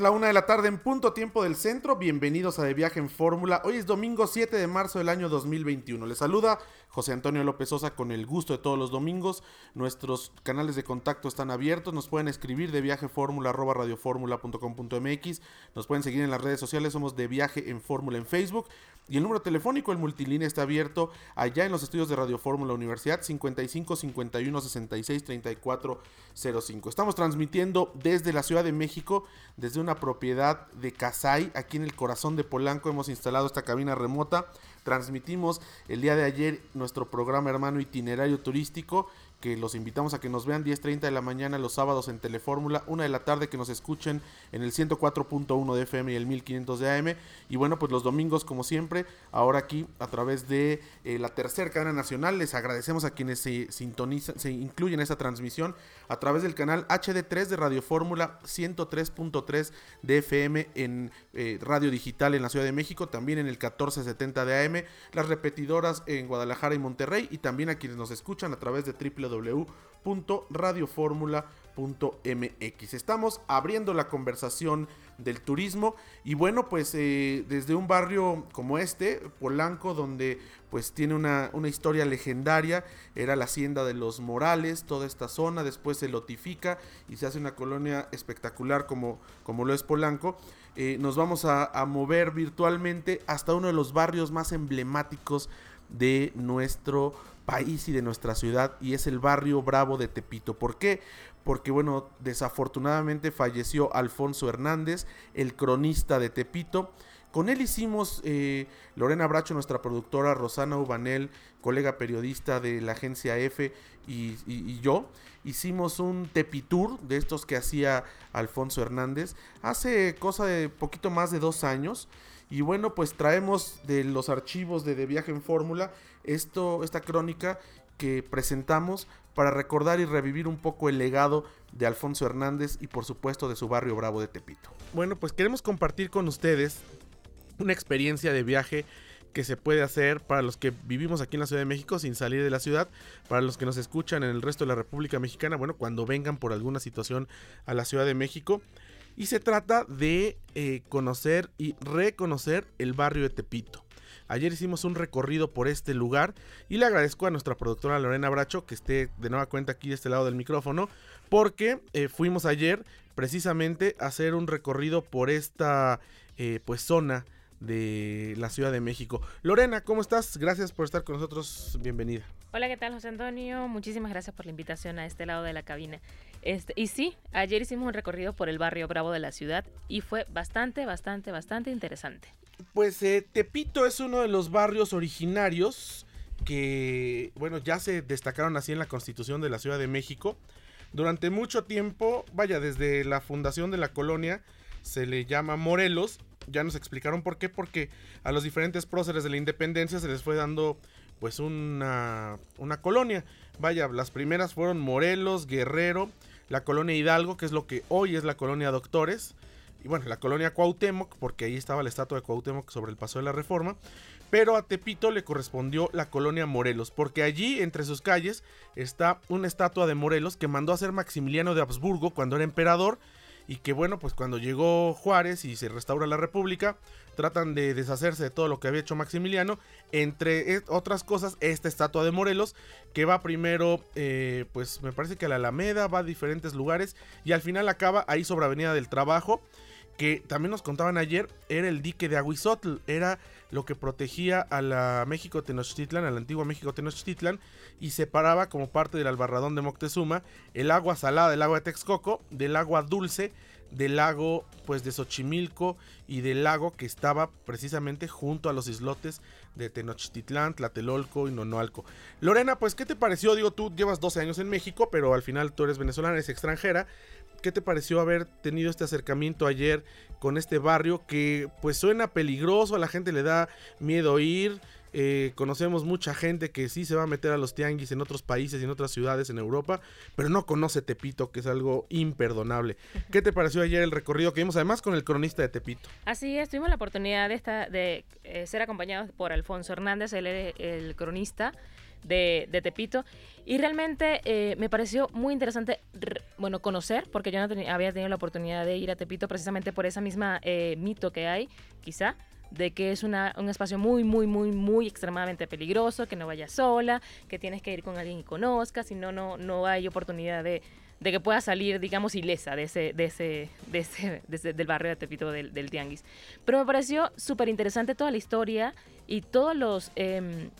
La una de la tarde en punto tiempo del centro. Bienvenidos a De Viaje en Fórmula. Hoy es domingo 7 de marzo del año 2021. Les saluda José Antonio López Sosa con el gusto de todos los domingos. Nuestros canales de contacto están abiertos. Nos pueden escribir de viaje fórmula. Nos pueden seguir en las redes sociales. Somos de viaje en fórmula en Facebook. Y el número telefónico, el multilínea, está abierto allá en los estudios de Radio Fórmula Universidad 55 51 66 34 05. Estamos transmitiendo desde la Ciudad de México, desde una propiedad de Casay, aquí en el corazón de Polanco. Hemos instalado esta cabina remota. Transmitimos el día de ayer nuestro programa hermano itinerario turístico que los invitamos a que nos vean 10.30 de la mañana los sábados en Telefórmula, una de la tarde que nos escuchen en el 104.1 de FM y el 1500 de AM. Y bueno, pues los domingos, como siempre, ahora aquí a través de eh, la tercera cadena nacional, les agradecemos a quienes se sintonizan, se incluyen en esta transmisión a través del canal HD3 de Radio Fórmula 103.3 de FM en eh, Radio Digital en la Ciudad de México, también en el 1470 de AM, las repetidoras en Guadalajara y Monterrey y también a quienes nos escuchan a través de triple www.radioformula.mx. Estamos abriendo la conversación del turismo y bueno pues eh, desde un barrio como este, Polanco, donde pues tiene una, historia legendaria, era la hacienda de los Morales, toda esta zona, después se lotifica y se hace una colonia espectacular como, como lo es Polanco. Eh, nos vamos a, a mover virtualmente hasta uno de los barrios más emblemáticos de nuestro país y de nuestra ciudad y es el barrio Bravo de Tepito. ¿Por qué? Porque bueno, desafortunadamente falleció Alfonso Hernández, el cronista de Tepito. Con él hicimos, eh, Lorena Bracho, nuestra productora, Rosana Ubanel, colega periodista de la agencia F y, yo, hicimos un Tepitur de estos que hacía Alfonso Hernández hace cosa de poquito más de dos años. Y bueno, pues traemos de los archivos de, de Viaje en Fórmula esto, esta crónica que presentamos para recordar y revivir un poco el legado de Alfonso Hernández y por supuesto de su barrio bravo de Tepito. Bueno, pues queremos compartir con ustedes una experiencia de viaje que se puede hacer para los que vivimos aquí en la Ciudad de México sin salir de la ciudad, para los que nos escuchan en el resto de la República Mexicana, bueno, cuando vengan por alguna situación a la Ciudad de México. Y se trata de eh, conocer y reconocer el barrio de Tepito. Ayer hicimos un recorrido por este lugar y le agradezco a nuestra productora Lorena Bracho que esté de nueva cuenta aquí de este lado del micrófono porque eh, fuimos ayer precisamente a hacer un recorrido por esta eh, pues zona de la Ciudad de México. Lorena, ¿cómo estás? Gracias por estar con nosotros. Bienvenida. Hola, ¿qué tal, José Antonio? Muchísimas gracias por la invitación a este lado de la cabina. Este, y sí, ayer hicimos un recorrido por el barrio Bravo de la ciudad y fue bastante, bastante, bastante interesante. Pues eh, Tepito es uno de los barrios originarios que, bueno, ya se destacaron así en la constitución de la Ciudad de México. Durante mucho tiempo, vaya, desde la fundación de la colonia, se le llama Morelos. Ya nos explicaron por qué, porque a los diferentes próceres de la independencia se les fue dando pues una, una colonia. Vaya, las primeras fueron Morelos, Guerrero, la colonia Hidalgo, que es lo que hoy es la colonia Doctores, y bueno, la colonia Cuauhtémoc, porque ahí estaba la estatua de Cuauhtémoc sobre el paso de la Reforma, pero a Tepito le correspondió la colonia Morelos, porque allí entre sus calles está una estatua de Morelos que mandó a hacer Maximiliano de Habsburgo cuando era emperador y que bueno, pues cuando llegó Juárez y se restaura la República, tratan de deshacerse de todo lo que había hecho Maximiliano, entre otras cosas, esta estatua de Morelos, que va primero, eh, pues me parece que a la Alameda, va a diferentes lugares y al final acaba ahí sobre Avenida del Trabajo que también nos contaban ayer, era el dique de Aguizotl, era lo que protegía a la México Tenochtitlan, a la antigua México Tenochtitlan, y separaba como parte del albarradón de Moctezuma el agua salada del agua de Texcoco del agua dulce del lago pues de Xochimilco y del lago que estaba precisamente junto a los islotes de Tenochtitlán, Tlatelolco y Nonoalco. Lorena, pues ¿qué te pareció? Digo, tú llevas 12 años en México, pero al final tú eres venezolana, eres extranjera. ¿Qué te pareció haber tenido este acercamiento ayer con este barrio que pues suena peligroso, a la gente le da miedo ir? Eh, conocemos mucha gente que sí se va a meter a los tianguis en otros países y en otras ciudades en Europa, pero no conoce Tepito, que es algo imperdonable. ¿Qué te pareció ayer el recorrido que vimos además con el cronista de Tepito? Así es, tuvimos la oportunidad de, eh, ser acompañados por Alfonso Hernández, él es el cronista de, Tepito. Y realmente eh, me pareció muy interesante, bueno, conocer, porque yo no había tenido la oportunidad de ir a Tepito precisamente por esa misma mito que hay, quizá, de que es una, un espacio muy, muy, muy, muy extremadamente peligroso, que no vayas sola, que tienes que ir con alguien que conozcas, si no, no, no hay oportunidad de, de que puedas salir, digamos, ilesa de ese, de ese, de ese, del barrio de Tepito del, del Tianguis. Pero me pareció súper interesante toda la historia y todos los... Em,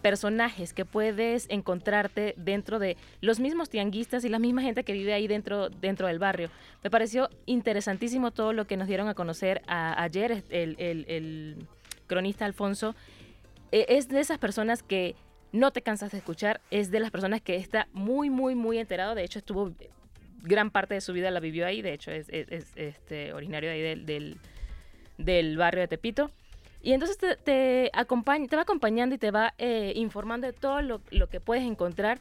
personajes que puedes encontrarte dentro de los mismos tianguistas y la misma gente que vive ahí dentro, dentro del barrio. Me pareció interesantísimo todo lo que nos dieron a conocer ayer el, cronista Alfonso. E, es de esas personas que no te cansas de escuchar, es de las personas que está muy, muy, muy enterado. De hecho, estuvo gran parte de su vida la vivió ahí. De hecho, es, este, originario ahí del, del, del barrio de Tepito. Y entonces te, te, acompaña, te va acompañando y te va eh, informando de todo lo, que puedes encontrar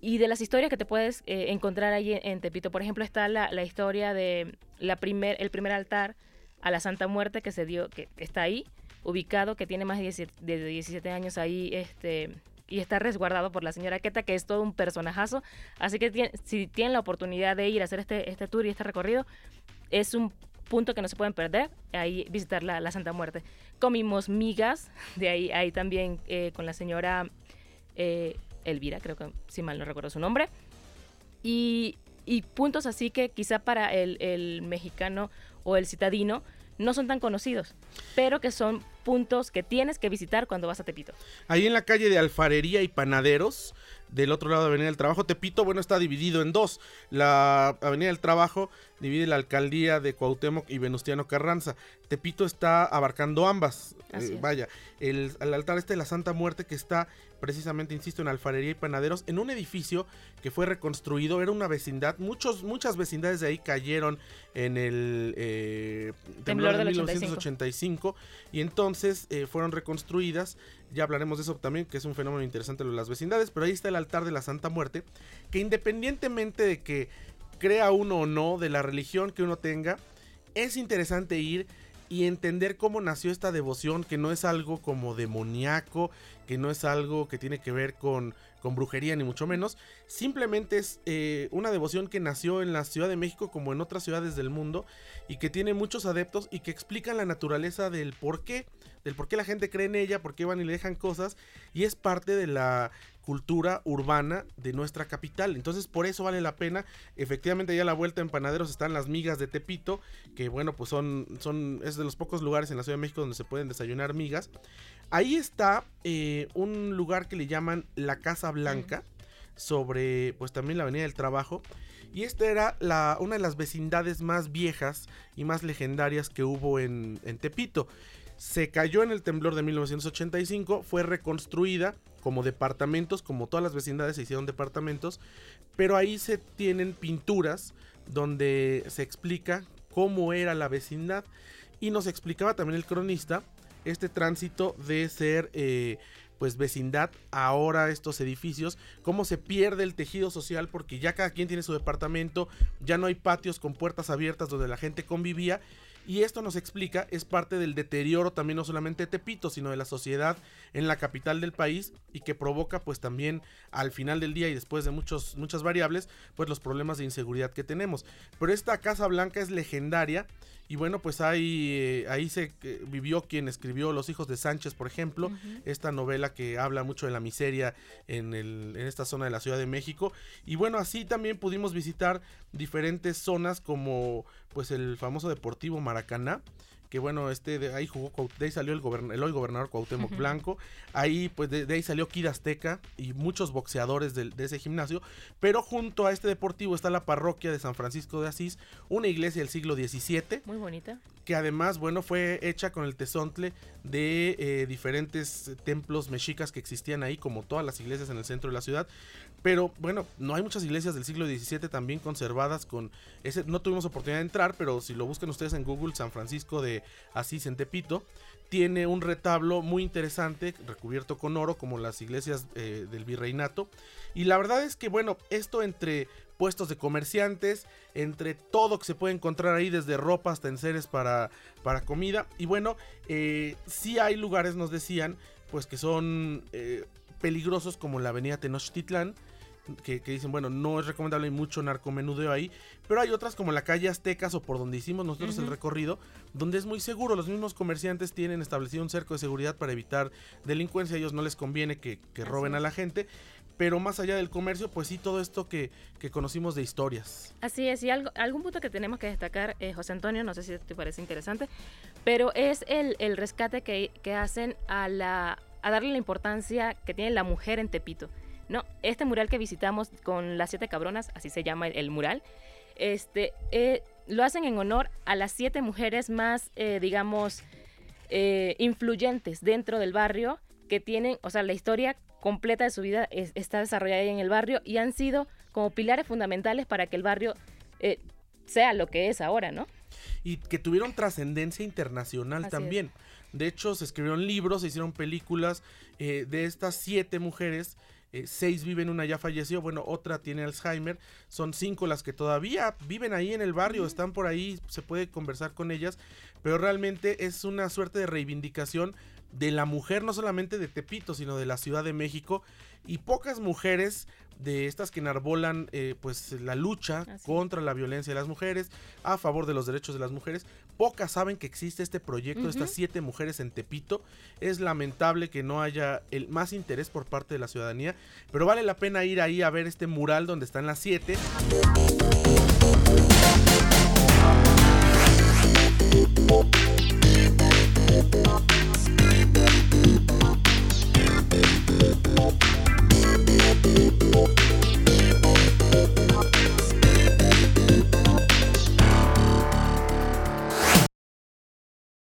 y de las historias que te puedes eh, encontrar ahí en, Tepito. Por ejemplo, está la, la, historia de la primer, el primer altar a la Santa Muerte que se dio, que está ahí, ubicado, que tiene más de 17, años ahí, este y está resguardado por la señora Queta, que es todo un personajazo. Así que si tienen la oportunidad de ir a hacer este, este tour y este recorrido, es un punto que no se pueden perder, ahí visitar la, la Santa Muerte. Comimos migas, de ahí, ahí también eh, con la señora eh, Elvira, creo que si mal no recuerdo su nombre. Y, y puntos así que quizá para el, el mexicano o el citadino no son tan conocidos, pero que son puntos que tienes que visitar cuando vas a Tepito. Ahí en la calle de Alfarería y Panaderos, del otro lado de Avenida del Trabajo, Tepito, bueno, está dividido en dos. La Avenida del Trabajo divide la alcaldía de Cuauhtémoc y Venustiano Carranza. Tepito está abarcando ambas. Eh, vaya, el, altar este de la Santa Muerte que está precisamente, insisto, en Alfarería y Panaderos, en un edificio que fue reconstruido, era una vecindad, muchos, muchas vecindades de ahí cayeron en el eh, temblor, de 1985 y entonces eh, fueron reconstruidas, ya hablaremos de eso también, que es un fenómeno interesante de las vecindades, pero ahí está el altar de la Santa Muerte, que independientemente de que crea uno o no, de la religión que uno tenga, es interesante ir y entender cómo nació esta devoción, que no es algo como demoníaco, que no es algo que tiene que ver con, con brujería ni mucho menos, simplemente es eh, una devoción que nació en la Ciudad de México como en otras ciudades del mundo y que tiene muchos adeptos y que explican la naturaleza del por qué, del por qué la gente cree en ella, por qué van y le dejan cosas y es parte de la cultura urbana de nuestra capital. Entonces por eso vale la pena. Efectivamente ya a la vuelta en Panaderos están las migas de Tepito, que bueno pues son, son es de los pocos lugares en la Ciudad de México donde se pueden desayunar migas. Ahí está eh, un lugar que le llaman la Casa Blanca, sobre pues también la Avenida del Trabajo. Y esta era la, una de las vecindades más viejas y más legendarias que hubo en, en Tepito. Se cayó en el temblor de 1985, fue reconstruida como departamentos, como todas las vecindades se hicieron departamentos, pero ahí se tienen pinturas donde se explica cómo era la vecindad y nos explicaba también el cronista este tránsito de ser eh, pues vecindad ahora estos edificios, cómo se pierde el tejido social porque ya cada quien tiene su departamento, ya no hay patios con puertas abiertas donde la gente convivía y esto nos explica, es parte del deterioro también no solamente de Tepito, sino de la sociedad en la capital del país y que provoca pues también al final del día y después de muchos, muchas variables, pues los problemas de inseguridad que tenemos. Pero esta Casa Blanca es legendaria y bueno, pues ahí, eh, ahí se eh, vivió quien escribió Los hijos de Sánchez, por ejemplo, esta novela que habla mucho de la miseria en, el, en esta zona de la Ciudad de México. Y bueno, así también pudimos visitar diferentes zonas como pues el famoso Deportivo Maracaná que bueno, este de ahí jugó, de ahí salió el, el hoy gobernador Cuauhtémoc Blanco, ahí pues de, ahí salió Kid Azteca y muchos boxeadores de, ese gimnasio, pero junto a este deportivo está la parroquia de San Francisco de Asís, una iglesia del siglo XVII. Muy bonita. Que además, bueno, fue hecha con el tesontle de eh, diferentes templos mexicas que existían ahí, como todas las iglesias en el centro de la ciudad. Pero bueno, no hay muchas iglesias del siglo XVII también conservadas con ese. No tuvimos oportunidad de entrar, pero si lo buscan ustedes en Google, San Francisco de José Asís en tiene un retablo muy interesante, recubierto con oro, como las iglesias eh, del virreinato. Y la verdad es que, bueno, esto entre puestos de comerciantes, entre todo que se puede encontrar ahí, desde ropa hasta enseres para, para comida. Y bueno, eh, sí hay lugares, nos decían, pues que son eh, peligrosos, como la avenida Tenochtitlán que, dicen, bueno, no es recomendable, hay mucho narcomenudeo ahí, pero hay otras como la calle Aztecas o por donde hicimos nosotros el recorrido, donde es muy seguro, los mismos comerciantes tienen establecido un cerco de seguridad para evitar delincuencia, a ellos no les conviene que, roben a la gente, pero más allá del comercio, pues sí, todo esto que, conocimos de historias. Así es, y algo, algún punto que tenemos que destacar, eh, José Antonio, no sé si te parece interesante, pero es el, el rescate que, que hacen a, la, a darle la importancia que tiene la mujer en Tepito. No, este mural que visitamos con las siete cabronas, así se llama el, mural, este, eh, lo hacen en honor a las siete mujeres más, eh, digamos, eh, influyentes dentro del barrio, que tienen, o sea, la historia completa de su vida está desarrollada en el barrio y han sido como pilares fundamentales para que el barrio sea lo que es ahora, ¿no? Y que tuvieron trascendencia internacional también. De hecho, se escribieron libros, se hicieron películas de estas siete mujeres eh, seis viven, una ya falleció, bueno, otra tiene Alzheimer, son cinco las que todavía viven ahí en el barrio, están por ahí, se puede conversar con ellas, pero realmente es una suerte de reivindicación de la mujer, no solamente de Tepito, sino de la Ciudad de México, y pocas mujeres de estas que enarbolan eh, pues la lucha contra la violencia de las mujeres, a favor de los derechos de las mujeres. Pocas saben que existe este proyecto, de estas siete mujeres en Tepito. Es lamentable que no haya el más interés por parte de la ciudadanía, pero vale la pena ir ahí a ver este mural donde están las siete. you